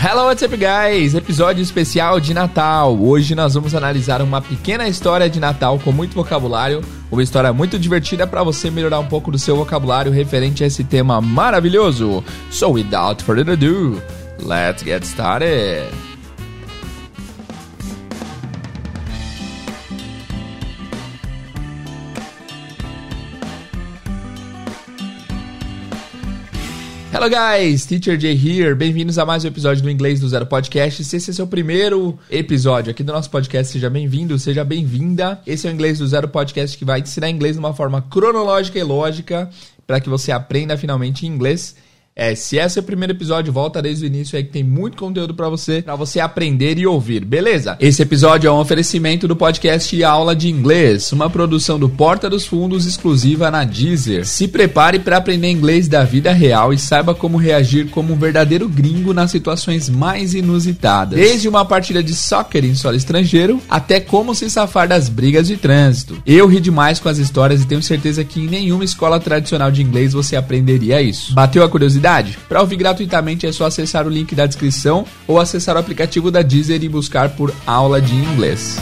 Hello, what's up, guys? Episódio especial de Natal. Hoje nós vamos analisar uma pequena história de Natal com muito vocabulário, uma história muito divertida para você melhorar um pouco do seu vocabulário referente a esse tema maravilhoso. So, without further ado, let's get started. Hello guys, Teacher Jay here. Bem-vindos a mais um episódio do Inglês do Zero Podcast. Se esse é seu primeiro episódio aqui do nosso podcast, seja bem-vindo, seja bem-vinda. Esse é o Inglês do Zero Podcast que vai te ensinar inglês de uma forma cronológica e lógica para que você aprenda finalmente inglês é, se esse é o primeiro episódio, volta desde o início aí que tem muito conteúdo para você, para você aprender e ouvir, beleza? Esse episódio é um oferecimento do podcast Aula de Inglês, uma produção do Porta dos Fundos exclusiva na Deezer. Se prepare para aprender inglês da vida real e saiba como reagir como um verdadeiro gringo nas situações mais inusitadas. Desde uma partida de soccer em solo estrangeiro até como se safar das brigas de trânsito. Eu ri demais com as histórias e tenho certeza que em nenhuma escola tradicional de inglês você aprenderia isso. Bateu a curiosidade? Para ouvir gratuitamente é só acessar o link da descrição ou acessar o aplicativo da Deezer e buscar por aula de inglês.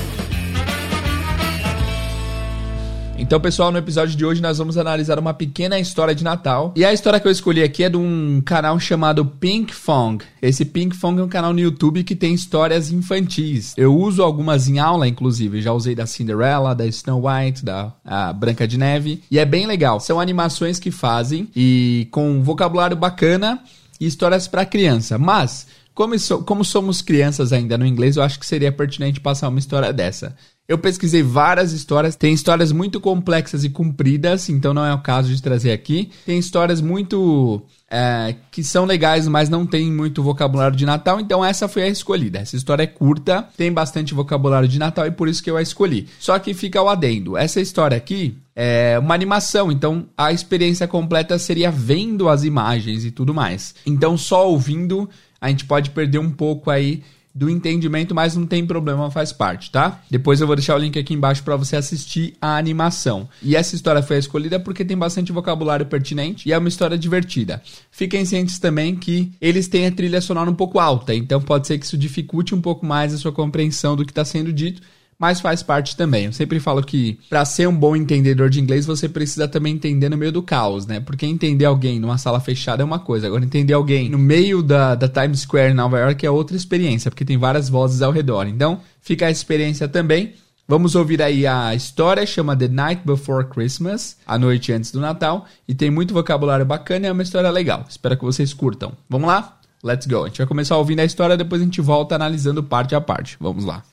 Então, pessoal, no episódio de hoje nós vamos analisar uma pequena história de Natal. E a história que eu escolhi aqui é de um canal chamado Pink Fong. Esse Pink Fong é um canal no YouTube que tem histórias infantis. Eu uso algumas em aula, inclusive. Já usei da Cinderella, da Snow White, da Branca de Neve. E é bem legal. São animações que fazem e com vocabulário bacana e histórias para criança. Mas, como, como somos crianças ainda no inglês, eu acho que seria pertinente passar uma história dessa. Eu pesquisei várias histórias, tem histórias muito complexas e compridas, então não é o caso de trazer aqui. Tem histórias muito é, que são legais, mas não tem muito vocabulário de Natal, então essa foi a escolhida. Essa história é curta, tem bastante vocabulário de Natal e por isso que eu a escolhi. Só que fica o adendo. Essa história aqui é uma animação, então a experiência completa seria vendo as imagens e tudo mais. Então só ouvindo a gente pode perder um pouco aí do entendimento, mas não tem problema, faz parte, tá? Depois eu vou deixar o link aqui embaixo para você assistir a animação. E essa história foi escolhida porque tem bastante vocabulário pertinente e é uma história divertida. Fiquem cientes também que eles têm a trilha sonora um pouco alta, então pode ser que isso dificulte um pouco mais a sua compreensão do que está sendo dito mas faz parte também. Eu sempre falo que para ser um bom entendedor de inglês, você precisa também entender no meio do caos, né? Porque entender alguém numa sala fechada é uma coisa, agora entender alguém no meio da, da Times Square em Nova York é outra experiência, porque tem várias vozes ao redor. Então, fica a experiência também. Vamos ouvir aí a história, chama The Night Before Christmas, a noite antes do Natal, e tem muito vocabulário bacana e é uma história legal. Espero que vocês curtam. Vamos lá? Let's go. A gente vai começar ouvindo a história, depois a gente volta analisando parte a parte. Vamos lá.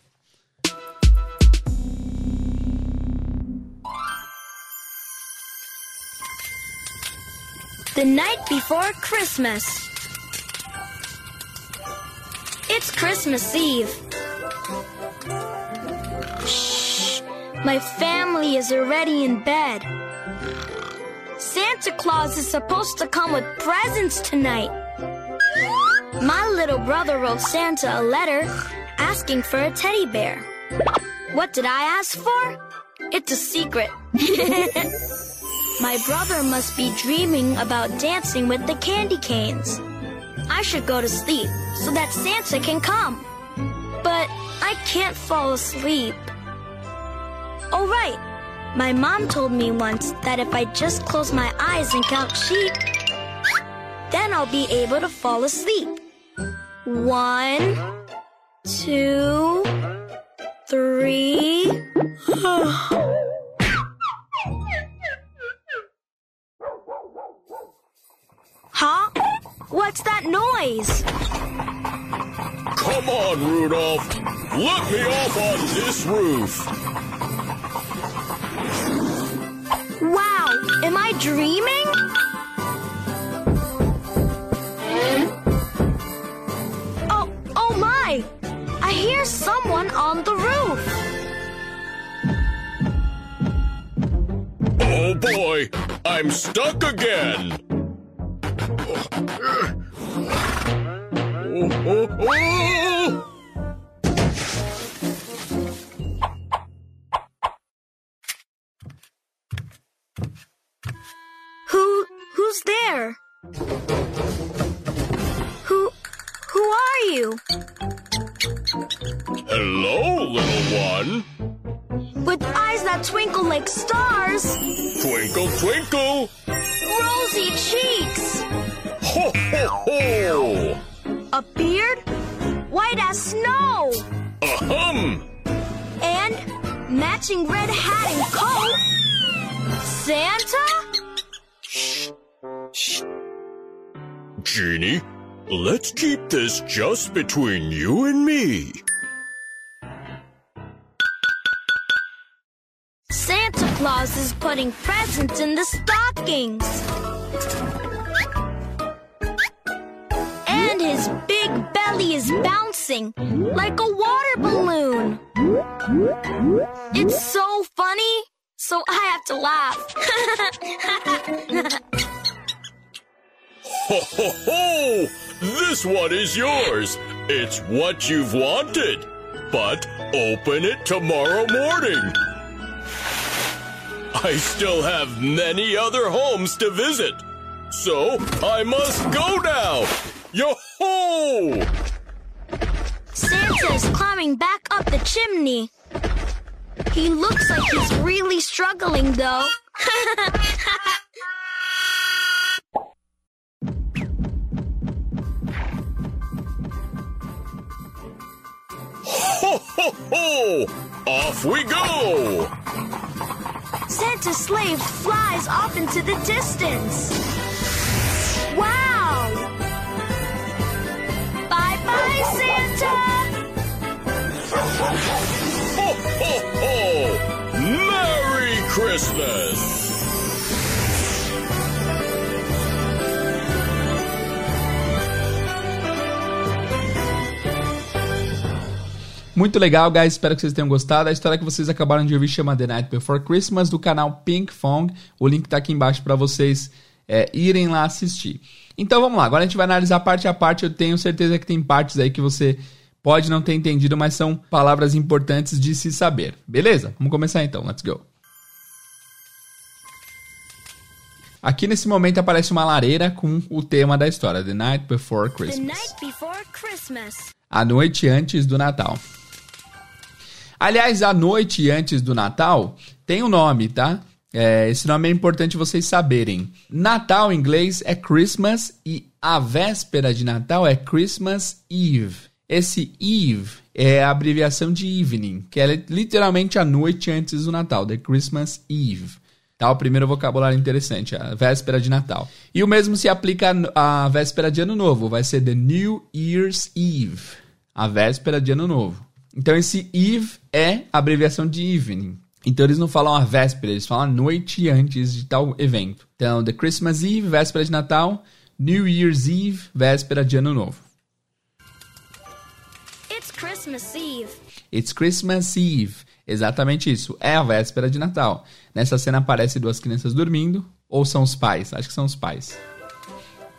The night before Christmas. It's Christmas Eve. Shh. My family is already in bed. Santa Claus is supposed to come with presents tonight. My little brother wrote Santa a letter asking for a teddy bear. What did I ask for? It's a secret. My brother must be dreaming about dancing with the candy canes. I should go to sleep so that Santa can come. But I can't fall asleep. Oh, right. My mom told me once that if I just close my eyes and count sheep, then I'll be able to fall asleep. One, two, three. What's that noise? Come on, Rudolph. Let me off on this roof. Wow, am I dreaming? Oh, oh my! I hear someone on the roof. Oh boy, I'm stuck again. Who who's there? Who who are you? Hello, little one. With eyes that twinkle like stars, Twinkle, twinkle. rosy cheeks, Ho, ho, ho. A beard white as snow, Ahem. and matching red hat and coat. Santa? Shh. Shh. Genie, let's keep this just between you and me. Santa Claus is putting presents in the stockings. His big belly is bouncing like a water balloon. It's so funny, so I have to laugh. Ho, ho, ho! This one is yours. It's what you've wanted. But open it tomorrow morning. I still have many other homes to visit. So I must go now. Yo ho! Santa is climbing back up the chimney. He looks like he's really struggling, though. Ho, ho, ho! Off we go! Santa's sleigh flies off into the distance. Ho, ho, ho! Merry Christmas! Muito legal, guys. Espero que vocês tenham gostado. A história que vocês acabaram de ouvir chama The Night Before Christmas, do canal Pink Fong. O link tá aqui embaixo para vocês é, irem lá assistir. Então vamos lá. Agora a gente vai analisar parte a parte. Eu tenho certeza que tem partes aí que você pode não ter entendido, mas são palavras importantes de se saber. Beleza? Vamos começar então. Let's go. Aqui nesse momento aparece uma lareira com o tema da história, The Night Before Christmas. night before Christmas. A noite antes do Natal. Aliás, a noite antes do Natal tem um nome, tá? É, esse nome é importante vocês saberem. Natal em inglês é Christmas e a véspera de Natal é Christmas Eve. Esse Eve é a abreviação de evening, que é literalmente a noite antes do Natal, the Christmas Eve. Tá, o primeiro vocabulário interessante, a véspera de Natal. E o mesmo se aplica à véspera de Ano Novo, vai ser the New Year's Eve, a véspera de Ano Novo. Então esse Eve é abreviação de evening. Então eles não falam a véspera, eles falam a noite antes de tal evento. Então, the Christmas Eve, véspera de Natal, New Year's Eve, véspera de Ano Novo. It's Christmas Eve. It's Christmas Eve. Exatamente isso. É a véspera de Natal. Nessa cena aparecem duas crianças dormindo. Ou são os pais? Acho que são os pais.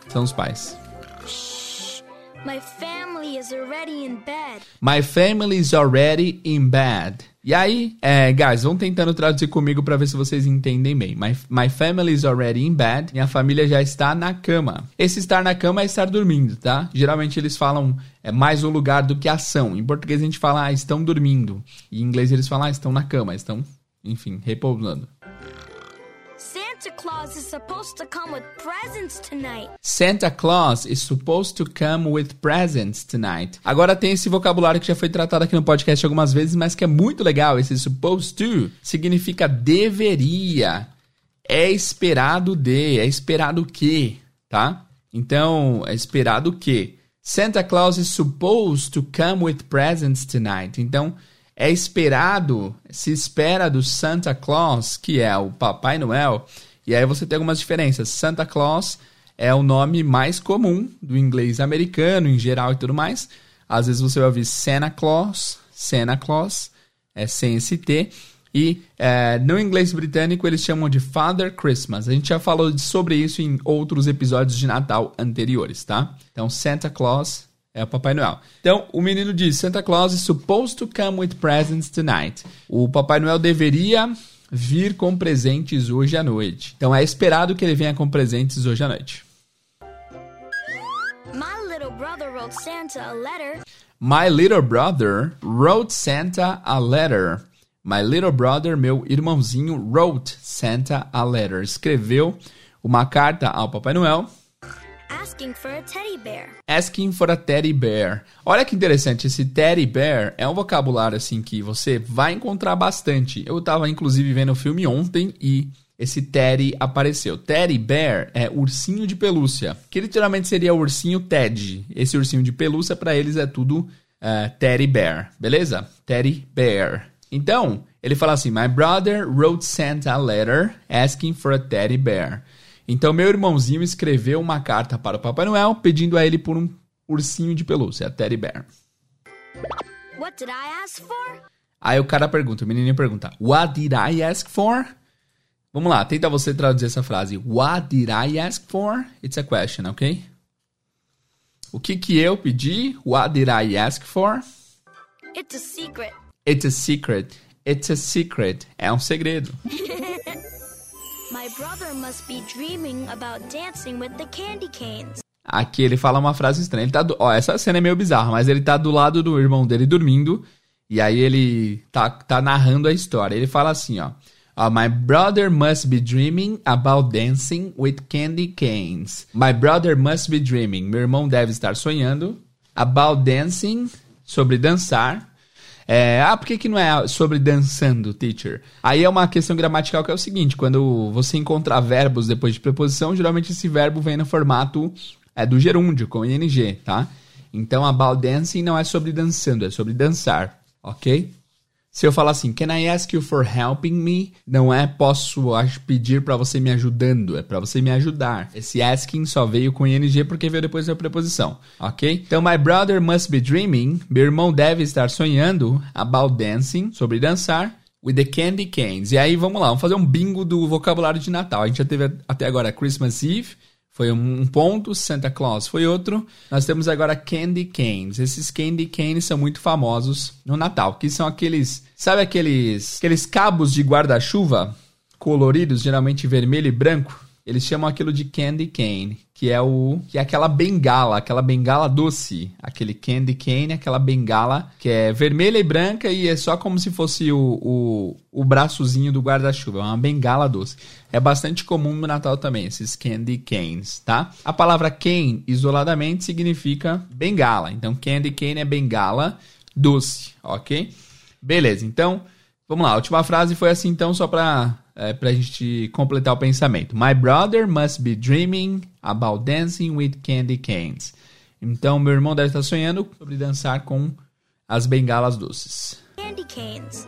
São os pais. My family is already in bed. My family is already in bed. E aí, é, guys, vão tentando traduzir comigo para ver se vocês entendem bem. My, my family is already in bed. Minha família já está na cama. Esse estar na cama é estar dormindo, tá? Geralmente eles falam é mais o lugar do que a ação. Em português a gente fala, ah, estão dormindo. E em inglês eles falam, ah, estão na cama, estão, enfim, repousando. Santa Claus is supposed to come with presents tonight. Santa Claus is supposed to come with presents tonight. Agora tem esse vocabulário que já foi tratado aqui no podcast algumas vezes, mas que é muito legal. Esse supposed to significa deveria. É esperado de, é esperado que, tá? Então, é esperado que. Santa Claus is supposed to come with presents tonight. Então, é esperado, se espera do Santa Claus, que é o Papai Noel. E aí você tem algumas diferenças. Santa Claus é o nome mais comum do inglês americano em geral e tudo mais. Às vezes você vai ouvir Santa Claus, Santa Claus, é sem esse T. E é, no inglês britânico eles chamam de Father Christmas. A gente já falou sobre isso em outros episódios de Natal anteriores, tá? Então Santa Claus é o Papai Noel. Então, o menino diz: Santa Claus is supposed to come with presents tonight. O Papai Noel deveria vir com presentes hoje à noite. Então, é esperado que ele venha com presentes hoje à noite. My little brother wrote Santa a letter. My little brother wrote Santa a letter. My little brother, meu irmãozinho, wrote Santa a letter. Escreveu uma carta ao Papai Noel asking for a teddy bear. Asking for a teddy bear. Olha que interessante, esse teddy bear é um vocabulário assim que você vai encontrar bastante. Eu tava inclusive vendo o filme ontem e esse teddy apareceu. Teddy bear é ursinho de pelúcia, que literalmente seria o ursinho Ted. Esse ursinho de pelúcia para eles é tudo uh, teddy bear, beleza? Teddy bear. Então, ele fala assim: My brother wrote Santa a letter asking for a teddy bear. Então, meu irmãozinho escreveu uma carta para o Papai Noel pedindo a ele por um ursinho de pelúcia, Teddy Bear. What did I ask for? Aí o cara pergunta, o menininho pergunta, What did I ask for? Vamos lá, tenta você traduzir essa frase. What did I ask for? It's a question, ok? O que que eu pedi? What did I ask for? It's a secret. It's a secret. It's a secret. É um segredo. My brother must be dreaming about dancing with the candy canes. Aqui ele fala uma frase estranha. Ele tá do... Ó, essa cena é meio bizarra, mas ele tá do lado do irmão dele dormindo. E aí ele tá, tá narrando a história. Ele fala assim, ó. Uh, my brother must be dreaming about dancing with candy canes. My brother must be dreaming. Meu irmão deve estar sonhando about dancing, sobre dançar é, ah, por que, que não é sobre dançando, teacher? Aí é uma questão gramatical que é o seguinte: quando você encontrar verbos depois de preposição, geralmente esse verbo vem no formato é, do gerúndio, com ing, tá? Então, about dancing não é sobre dançando, é sobre dançar, ok? Se eu falar assim, can I ask you for helping me? Não é posso pedir para você me ajudando, é para você me ajudar. Esse asking só veio com ing porque veio depois da preposição, ok? Então, my brother must be dreaming. Meu irmão deve estar sonhando about dancing, sobre dançar. With the candy canes. E aí, vamos lá, vamos fazer um bingo do vocabulário de Natal. A gente já teve até agora Christmas Eve, foi um ponto, Santa Claus foi outro. Nós temos agora Candy Canes. Esses Candy Canes são muito famosos no Natal, que são aqueles, sabe aqueles, aqueles cabos de guarda-chuva coloridos, geralmente vermelho e branco? Eles chamam aquilo de candy cane, que é o que é aquela bengala, aquela bengala doce, aquele candy cane, aquela bengala que é vermelha e branca e é só como se fosse o, o, o braçozinho do guarda-chuva, é uma bengala doce. É bastante comum no Natal também esses candy canes, tá? A palavra cane isoladamente significa bengala, então candy cane é bengala doce, ok? Beleza, então vamos lá. A última frase foi assim, então só para é, para a gente completar o pensamento. My brother must be dreaming about dancing with candy canes. Então, meu irmão deve estar sonhando sobre dançar com as bengalas doces. Candy canes.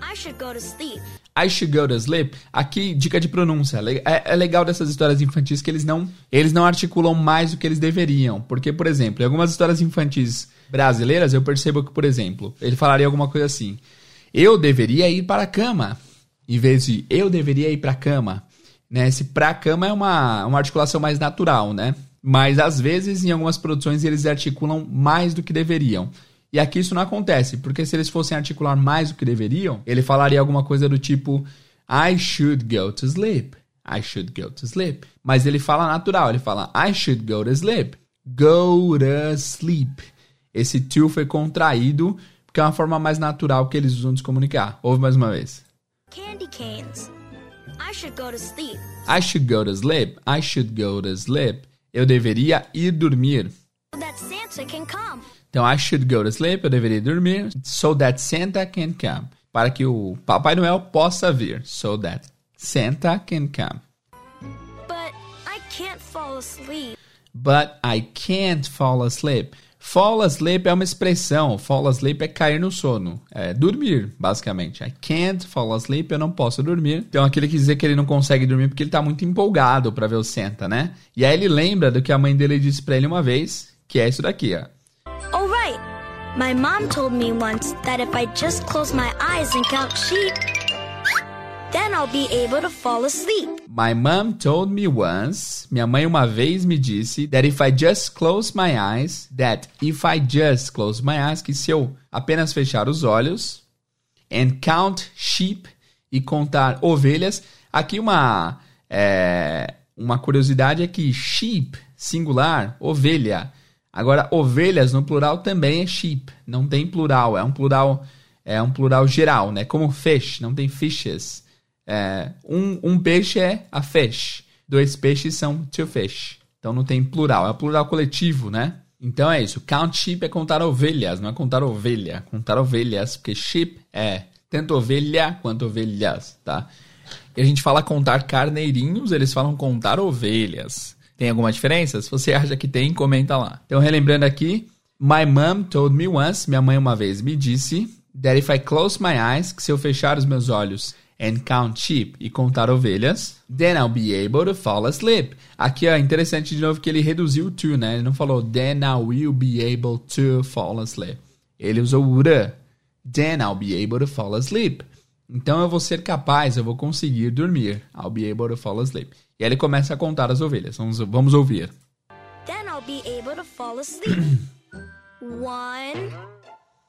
I should go to sleep. I should go to sleep. Aqui, dica de pronúncia. É, é, legal dessas histórias infantis que eles não, eles não articulam mais do que eles deveriam. Porque, por exemplo, em algumas histórias infantis brasileiras, eu percebo que, por exemplo, ele falaria alguma coisa assim: Eu deveria ir para a cama em vez de eu deveria ir para a cama. Né? Esse para a cama é uma, uma articulação mais natural, né? Mas às vezes, em algumas produções, eles articulam mais do que deveriam. E aqui isso não acontece, porque se eles fossem articular mais do que deveriam, ele falaria alguma coisa do tipo I should go to sleep. I should go to sleep. Mas ele fala natural, ele fala I should go to sleep. Go to sleep. Esse to foi contraído porque é uma forma mais natural que eles usam de se comunicar. Ouve mais uma vez candy canes. I should go to sleep. I should go to sleep. I should go to sleep. Eu deveria ir dormir. So that Santa can come. Então, I should go to sleep. Eu deveria dormir. So that Santa can come. Para que o Papai Noel possa vir. So that Santa can come. But I can't fall asleep. But I can't fall asleep. Fall asleep é uma expressão. Fall asleep é cair no sono. É dormir, basicamente. I can't fall asleep, eu não posso dormir. Então aquele que dizer que ele não consegue dormir porque ele tá muito empolgado para ver o Santa, né? E aí ele lembra do que a mãe dele disse para ele uma vez, que é isso daqui, ó. Oh right. My mom told me once that if I just close my eyes and count sheep, Then I'll be able to fall asleep. My mom told me once, minha mãe uma vez me disse, that if I just close my eyes, that if I just close my eyes, que se eu apenas fechar os olhos, and count sheep, e contar ovelhas, aqui uma, é, uma curiosidade é que sheep, singular, ovelha, Agora, ovelhas no plural também é sheep. Não tem plural, é um plural é um plural geral, né? Como fish, não tem fishes. É, um, um peixe é a fish. Dois peixes são two fish. Então não tem plural, é plural coletivo, né? Então é isso. Count sheep é contar ovelhas, não é contar ovelha. Contar ovelhas, porque sheep é tanto ovelha quanto ovelhas, tá? E a gente fala contar carneirinhos, eles falam contar ovelhas. Tem alguma diferença? Se você acha que tem, comenta lá. Então, relembrando aqui, My mom told me once, minha mãe uma vez me disse, that if I close my eyes, que se eu fechar os meus olhos and count sheep e contar ovelhas, then I'll be able to fall asleep. Aqui é interessante de novo que ele reduziu o to, né? Ele não falou then I will be able to fall asleep. Ele usou o would. Then I'll be able to fall asleep. Então eu vou ser capaz, eu vou conseguir dormir. I'll be able to fall asleep. E aí ele começa a contar as ovelhas. Vamos, vamos ouvir. Then I'll be able to fall asleep. One,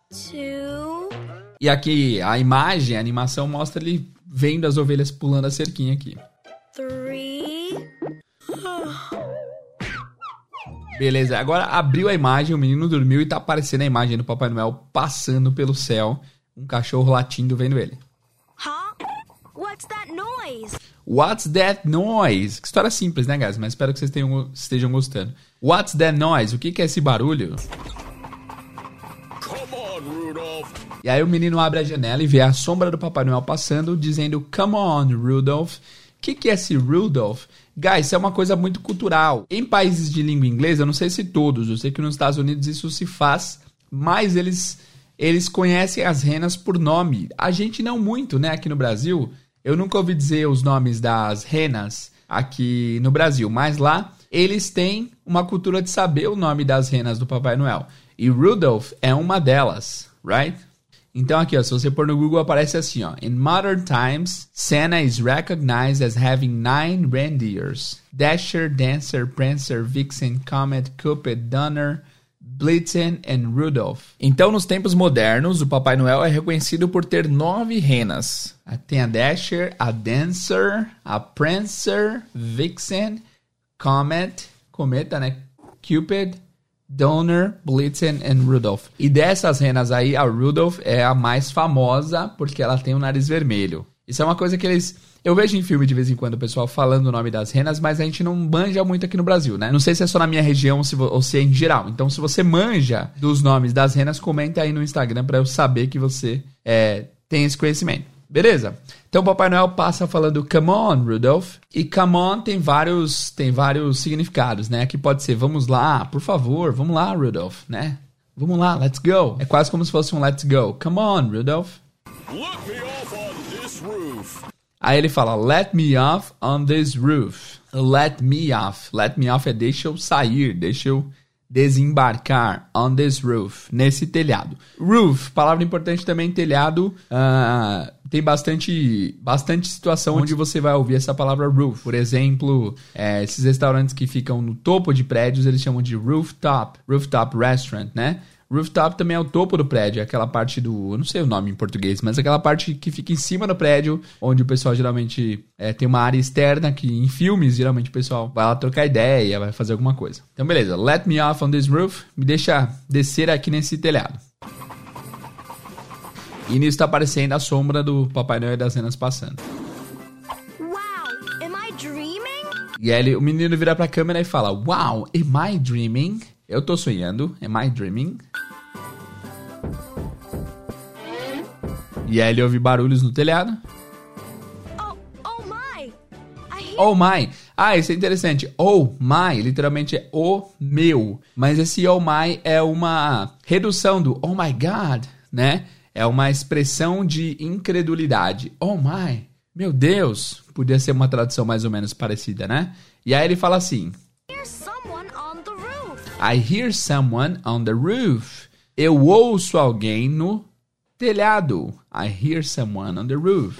two. E aqui a imagem, a animação mostra ele vendo as ovelhas pulando a cerquinha aqui. Three. Beleza, agora abriu a imagem, o menino dormiu e tá aparecendo a imagem do Papai Noel passando pelo céu, um cachorro latindo vendo ele. Huh? What's that noise? What's that noise? Que história simples, né, guys? Mas espero que vocês tenham, estejam gostando. What's that noise? O que, que é esse barulho? E aí o menino abre a janela e vê a sombra do Papai Noel passando, dizendo Come on, Rudolph. O que, que é esse Rudolph? Guys, isso é uma coisa muito cultural. Em países de língua inglesa, eu não sei se todos, eu sei que nos Estados Unidos isso se faz, mas eles, eles conhecem as renas por nome. A gente não muito, né? Aqui no Brasil, eu nunca ouvi dizer os nomes das renas aqui no Brasil, mas lá eles têm uma cultura de saber o nome das renas do Papai Noel. E Rudolph é uma delas, right? Então aqui, ó, se você pôr no Google aparece assim, ó. In modern times, Santa is recognized as having nine reindeers: Dasher, Dancer, Prancer, Vixen, Comet, Cupid, Donner, Blitzen and Rudolph. Então, nos tempos modernos, o Papai Noel é reconhecido por ter nove renas. Tem a Dasher, a Dancer, a Prancer, Vixen, Comet, Cometa, né? Cupid, Donner, Blitzen and Rudolph. E dessas renas aí, a Rudolph é a mais famosa porque ela tem o nariz vermelho. Isso é uma coisa que eles. Eu vejo em filme de vez em quando o pessoal falando o nome das renas, mas a gente não manja muito aqui no Brasil, né? Não sei se é só na minha região ou se, ou se é em geral. Então, se você manja dos nomes das renas, comenta aí no Instagram pra eu saber que você é, tem esse conhecimento. Beleza? Então, Papai Noel passa falando Come on, Rudolph. E Come on tem vários, tem vários significados, né? Que pode ser Vamos lá, por favor, vamos lá, Rudolph, né? Vamos lá, let's go. É quase como se fosse um let's go. Come on, Rudolph. Let me off on this roof. Aí ele fala, let me off on this roof. Let me off. Let me off é deixa eu sair, deixa eu desembarcar on this roof, nesse telhado. Roof, palavra importante também, telhado, ah, tem bastante, bastante situação onde você vai ouvir essa palavra roof. Por exemplo, eh, esses restaurantes que ficam no topo de prédios, eles chamam de rooftop, rooftop restaurant, né? Rooftop também é o topo do prédio, é aquela parte do. Eu não sei o nome em português, mas aquela parte que fica em cima do prédio, onde o pessoal geralmente é, tem uma área externa que em filmes, geralmente o pessoal vai lá trocar ideia, vai fazer alguma coisa. Então, beleza. Let me off on this roof. Me deixa descer aqui nesse telhado. E nisso tá aparecendo a sombra do Papai Noel e das cenas passando. Wow, am I dreaming? E aí ele- o menino vira pra câmera e fala: Wow, am I dreaming? Eu tô sonhando. Am I dreaming? E aí ele ouve barulhos no telhado. Oh, oh my! Hear Oh my. Ah, isso é interessante. Oh my, literalmente é o meu. Mas esse oh my é uma redução do oh my god, né? É uma expressão de incredulidade. Oh my. Meu Deus. Podia ser uma tradução mais ou menos parecida, né? E aí ele fala assim: hear someone on the roof. I hear someone on the roof. Eu ouço alguém no telhado. I hear someone on the roof.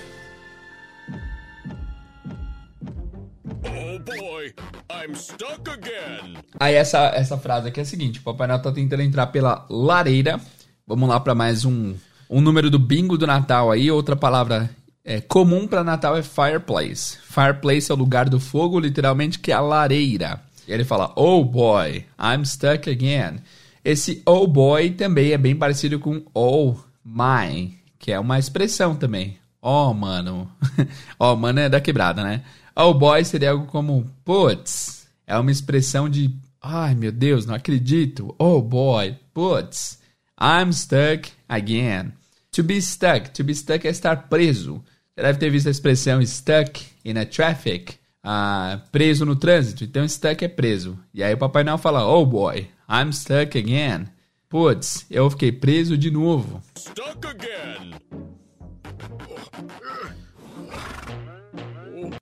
Oh boy, I'm stuck again. Aí essa, essa frase aqui é a seguinte: o Papai Noel tá tentando entrar pela lareira. Vamos lá para mais um, um número do bingo do Natal aí. Outra palavra é, comum para Natal é fireplace. Fireplace é o lugar do fogo, literalmente, que é a lareira. E ele fala, oh boy, I'm stuck again. Esse oh boy também é bem parecido com oh my, que é uma expressão também. Oh, mano. oh, mano é da quebrada, né? Oh boy seria algo como putz. É uma expressão de ai meu Deus, não acredito. Oh boy, putz. I'm stuck again. To be stuck. To be stuck é estar preso. Você deve ter visto a expressão stuck in a traffic. Ah, preso no trânsito. Então, stuck é preso. E aí o Papai Noel fala, oh boy, I'm stuck again. Putz, eu fiquei preso de novo. Stuck again.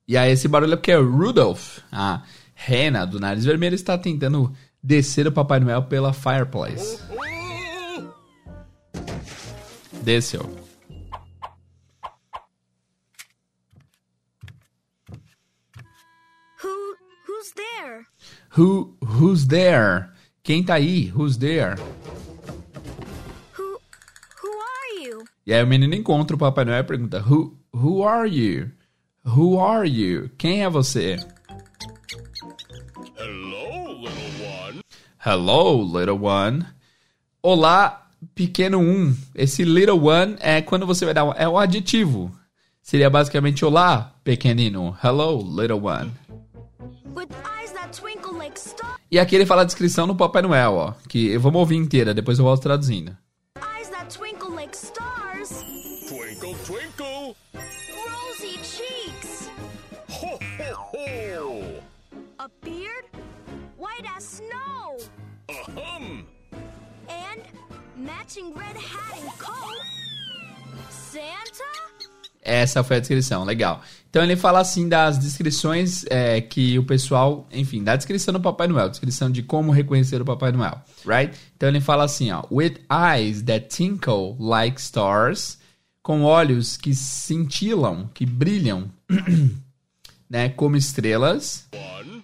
E aí esse barulho é porque é Rudolph, a rena do nariz vermelho, está tentando descer o Papai Noel pela fireplace. Desceu. Who who's there? Who, who's there? Quem tá aí? Who's there? Who who are you? E aí o menino encontra o Papai Noel e pergunta: Who, who are you? Who are you? Quem é você? Hello, little one. Hello, little one. Olá, pequeno um. Esse little one é quando você vai dar um, é um adjetivo. Seria basicamente olá, pequenino. Hello, little one. Like. E aqui ele fala a descrição do Papai Noel, ó. Que vamos ouvir inteira, depois eu volto traduzindo. Essa foi a descrição, legal. Então ele fala assim das descrições é, que o pessoal, enfim, da descrição do Papai Noel, descrição de como reconhecer o Papai Noel, right? Então ele fala assim, ó, with eyes that tinkle like stars, com olhos que cintilam, que brilham, né, como estrelas, One.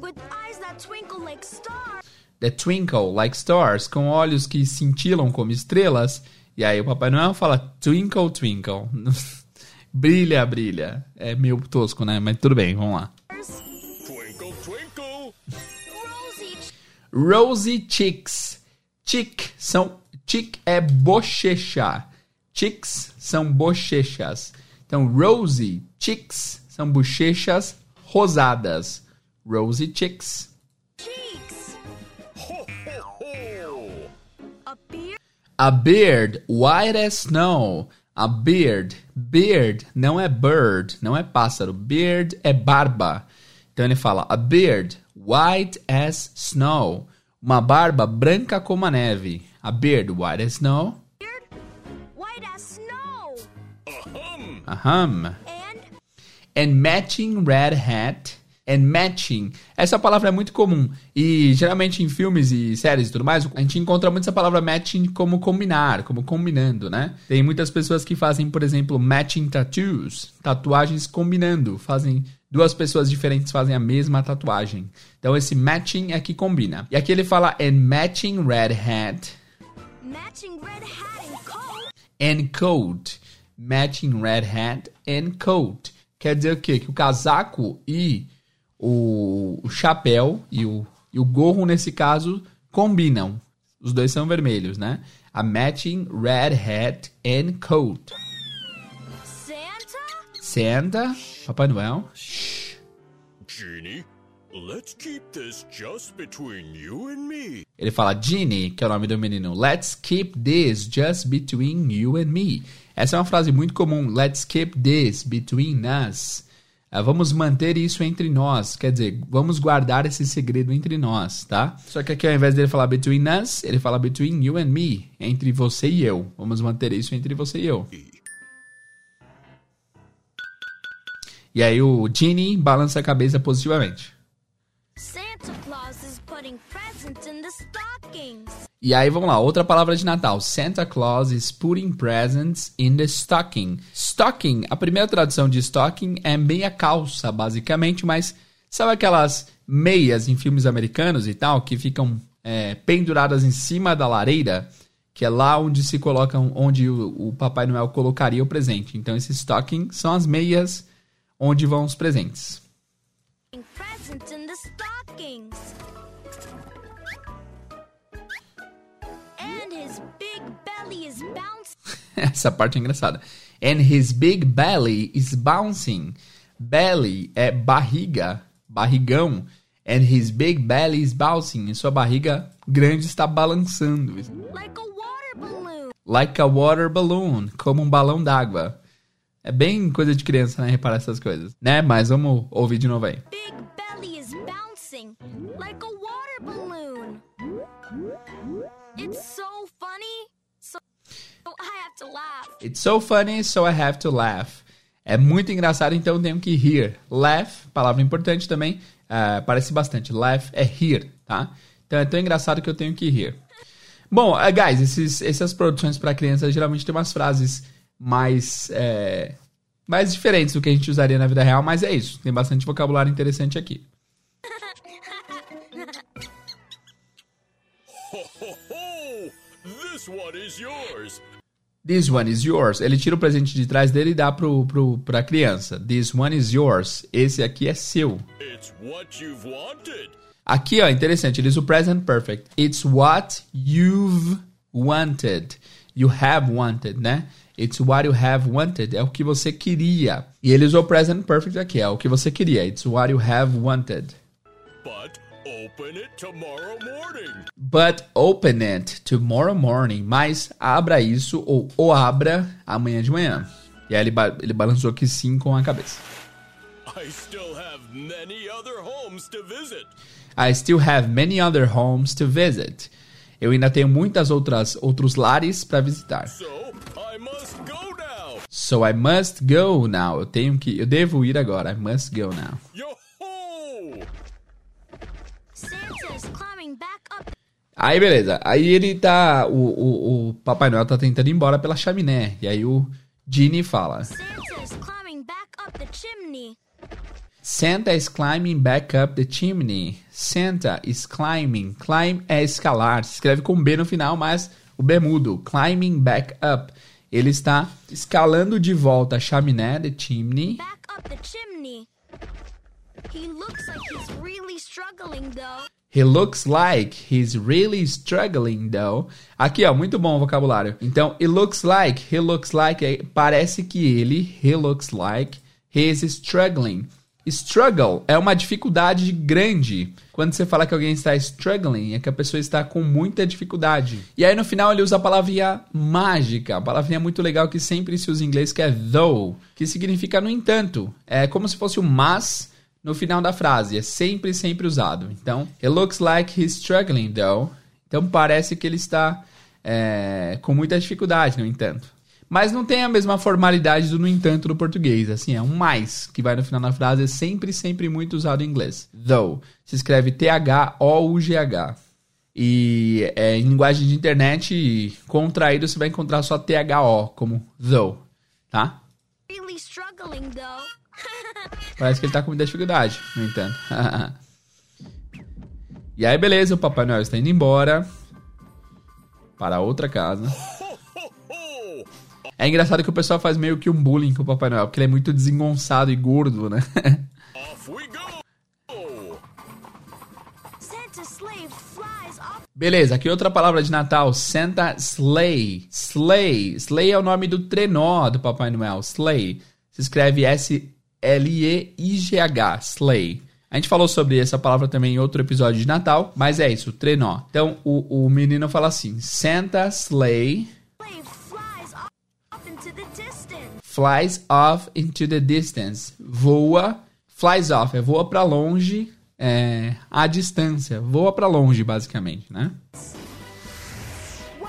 With eyes that twinkle like stars. that twinkle like stars, com olhos que cintilam como estrelas. E aí o Papai Noel fala twinkle, twinkle. brilha, brilha. É meio tosco, né? Mas tudo bem, vamos lá. Twinkle, twinkle. Rosy cheeks. Cheek são cheek é bochecha. Cheeks são bochechas. Então rosy cheeks são bochechas rosadas. Rosy cheeks. Ho, A beard white as snow. A beard. Beard não é bird, não é pássaro. Beard é barba. Então ele fala a beard white as snow. Uma barba branca como a neve. A beard white as snow. white as snow. Aham. And And matching red hat. And matching. Essa palavra é muito comum. E geralmente em filmes e séries e tudo mais, a gente encontra muito essa palavra matching como combinar, como combinando, né? Tem muitas pessoas que fazem, por exemplo, matching tattoos. Tatuagens combinando. Fazem. Duas pessoas diferentes fazem a mesma tatuagem. Então esse matching é que combina. E aqui ele fala and matching red hat matching red hat and coat. and coat. Matching red hat and coat. Quer dizer o quê? Que o casaco e o, o chapéu e o, e o gorro, nesse caso, combinam. Os dois são vermelhos, né? A matching red hat and coat. Santa? Santa, Papai Noel. Genie, let's keep this just between you and me. Ele fala Genie, que é o nome do menino. Let's keep this just between you and me. Essa é uma frase muito comum. Let's keep this between us. Ah, vamos manter isso entre nós. Quer dizer, vamos guardar esse segredo entre nós, tá? Só que aqui ao invés dele falar between us, ele fala between you and me. Entre você e eu. Vamos manter isso entre você e eu. E aí o Genie balança a cabeça positivamente. Santa Claus is putting presents in the stockings. E aí, vamos lá, outra palavra de Natal. Santa Claus is putting presents in the stocking. Stocking, a primeira tradução de stocking é meia calça, basicamente, mas sabe aquelas meias em filmes americanos e tal, que ficam é, penduradas em cima da lareira? Que é lá onde se colocam, onde o, o Papai Noel colocaria o presente. Então, esse stocking são as meias onde vão os presentes. Presents in stockings. Essa parte é engraçada. And his big belly is bouncing. Belly é barriga, barrigão. And his big belly is bouncing. E sua barriga grande está balançando. Like a water balloon. Like a water balloon. Como um balão d'água. É bem coisa de criança, né? Reparar essas coisas. Né? Mas vamos ouvir de novo aí. Big belly is bouncing like a water balloon. It's It's so funny, so I have to laugh. É muito engraçado, então tenho que rir. Laugh, palavra importante também, uh, parece bastante. Laugh é rir, tá? Então é tão engraçado que eu tenho que rir. Bom, uh, guys, esses, essas produções para crianças geralmente tem umas frases mais, é, mais diferentes do que a gente usaria na vida real, mas é isso. Tem bastante vocabulário interessante aqui. One is yours. This one is yours. Ele tira o presente de trás dele e dá pro, pro, pra criança. This one is yours. Esse aqui é seu. It's what you've wanted. Aqui, ó, interessante. Ele usa o present perfect. It's what you've wanted. You have wanted, né? It's what you have wanted. É o que você queria. E ele usou o present perfect aqui. É o que você queria. It's what you have wanted. But open it tomorrow morning. But open it tomorrow morning. Mas abra isso ou, ou abra amanhã de manhã. E aí ele, ba ele balançou aqui sim com a cabeça. I still have many other homes to visit. I still have many other homes to visit. Eu ainda tenho muitas outras outros lares para visitar. So I must go now. So I must go now. Eu tenho que, eu devo ir agora. I must go now. Yo Aí beleza. Aí ele tá, o, o, o Papai Noel tá tentando ir embora pela chaminé. E aí o Genie fala: Santa is climbing back up the chimney. Santa is climbing back up the chimney. Santa is climbing. Climb é escalar. Se escreve com B no final, mas o B mudo. Climbing back up. Ele está escalando de volta a chaminé, the chimney. Back up the chimney. He looks like he's really struggling though. He looks like he's really struggling though. Aqui, ó, muito bom o vocabulário. Então, it looks like, he looks like, é, parece que ele, he looks like, he's struggling. Struggle é uma dificuldade grande. Quando você fala que alguém está struggling, é que a pessoa está com muita dificuldade. E aí no final ele usa a palavrinha mágica, a palavrinha muito legal que sempre se usa em inglês, que é though, que significa no entanto. É como se fosse o mas no final da frase. É sempre, sempre usado. Então, it looks like he's struggling though. Então parece que ele está é, com muita dificuldade, no entanto. Mas não tem a mesma formalidade do no entanto do português. Assim, é um mais que vai no final da frase, é sempre, sempre muito usado em inglês. Though. Se escreve T-H-O-U-G-H. E é, em linguagem de internet, contraído, você vai encontrar só T-H-O, como though. Tá? Really struggling though. Parece que ele tá com muita dificuldade, no entanto. e aí, beleza, o Papai Noel está indo embora para outra casa. É engraçado que o pessoal faz meio que um bullying com o Papai Noel, porque ele é muito desengonçado e gordo, né? Beleza, aqui outra palavra de Natal, Santa Sleigh. Sleigh. Sleigh é o nome do trenó do Papai Noel, Sleigh. Se escreve S-L-E-I-G-H, Sleigh. A gente falou sobre essa palavra também em outro episódio de Natal, mas é isso, trenó. Então, o, o menino fala assim, Santa Sleigh flies off, into the distance. Voa, flies off, é voa pra longe, é, à distância. Voa pra longe, basicamente, né? Wow.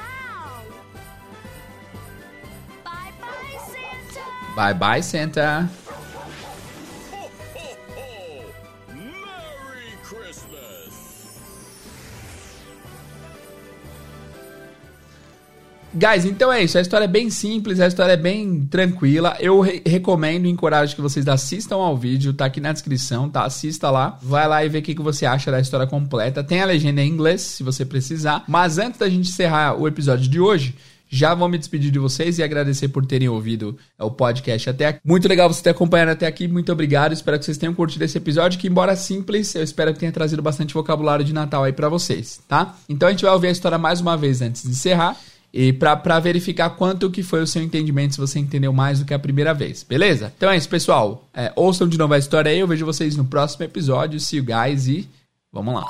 Bye bye, Santa. Bye bye, Santa. Guys, então é isso. A história é bem simples, a história é bem tranquila. Eu re recomendo e encorajo que vocês assistam ao vídeo, tá aqui na descrição, tá? Assista lá, vai lá e vê o que, que você acha da história completa. Tem a legenda em inglês, se você precisar. Mas antes da gente encerrar o episódio de hoje, Já vou me despedir de vocês e agradecer por terem ouvido o podcast até aqui. Muito legal você ter acompanhado até aqui. Muito obrigado. Espero que vocês tenham curtido esse episódio, que embora simples, eu espero que tenha trazido bastante vocabulário de Natal aí para vocês, tá? Então a gente vai ouvir a história mais uma vez antes de encerrar. E para verificar quanto que foi o seu entendimento, se você entendeu mais do que a primeira vez, beleza? Então é isso, pessoal. É, ouçam de novo a história aí, eu vejo vocês no próximo episódio. See you guys e vamos lá.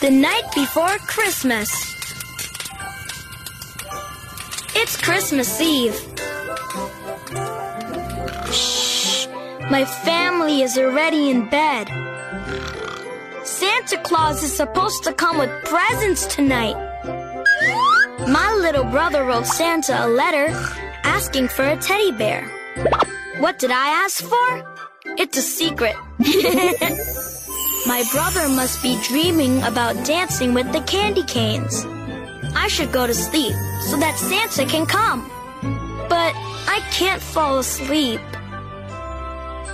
The night before Christmas. It's Christmas Eve. Shh. My family is already in bed. Santa Claus is supposed to come with presents tonight. My little brother wrote Santa a letter asking for a teddy bear. What did I ask for? It's a secret. My brother must be dreaming about dancing with the candy canes. I should go to sleep so that Santa can come. But I can't fall asleep.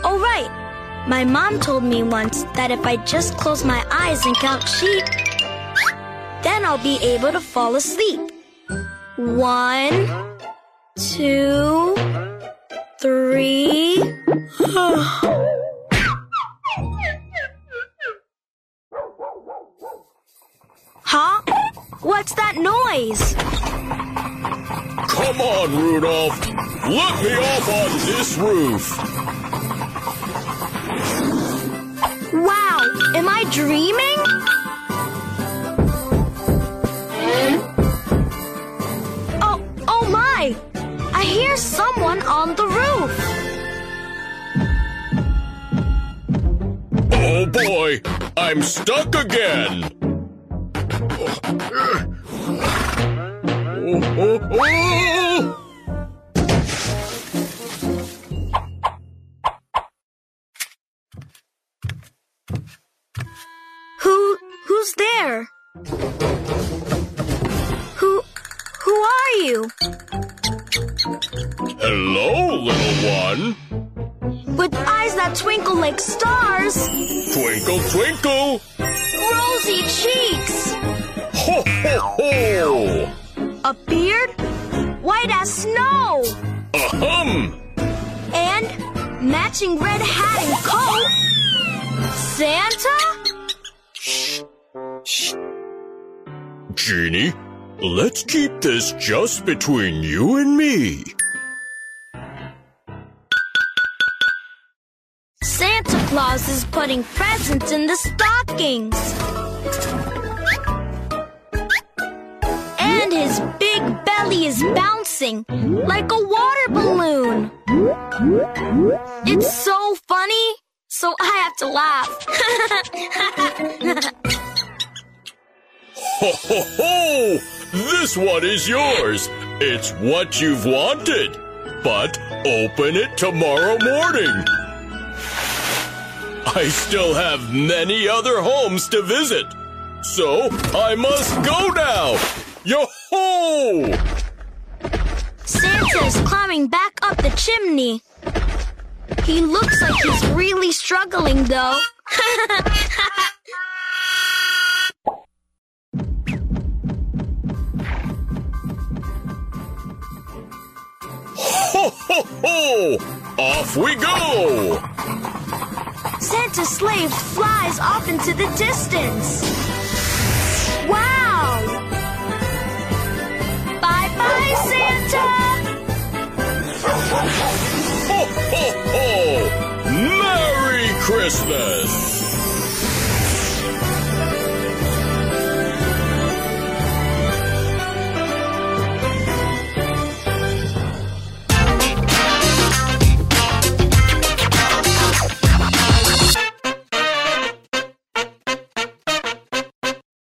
Oh, right. My mom told me once that if I just close my eyes and count sheep, then I'll be able to fall asleep. One, two, three. huh? What's that noise? Come on, Rudolph. Let me off on this roof. Am I dreaming? Oh, oh my! I hear someone on the roof. Oh boy, I'm stuck again. Oh, oh, oh! You? Hello, little one. With eyes that twinkle like stars, Twinkle, twinkle. rosy cheeks, Ho, ho, ho. a beard white as snow, Ahem. and matching red hat and coat. Santa? Shh. Shh. Genie, let's keep this just between you and me. Santa Claus is putting presents in the stockings. And his big belly is bouncing like a water balloon. It's so funny, so I have to laugh. Ho, ho, ho! This one is yours. It's what you've wanted. But open it tomorrow morning. I still have many other homes to visit. So I must go now. Yo ho! Santa is climbing back up the chimney. He looks like he's really struggling, though. Ho, ho! Off we go! Santa's sleigh flies off into the distance. Wow! Bye bye, Santa! Ho, ho, ho! Merry Christmas!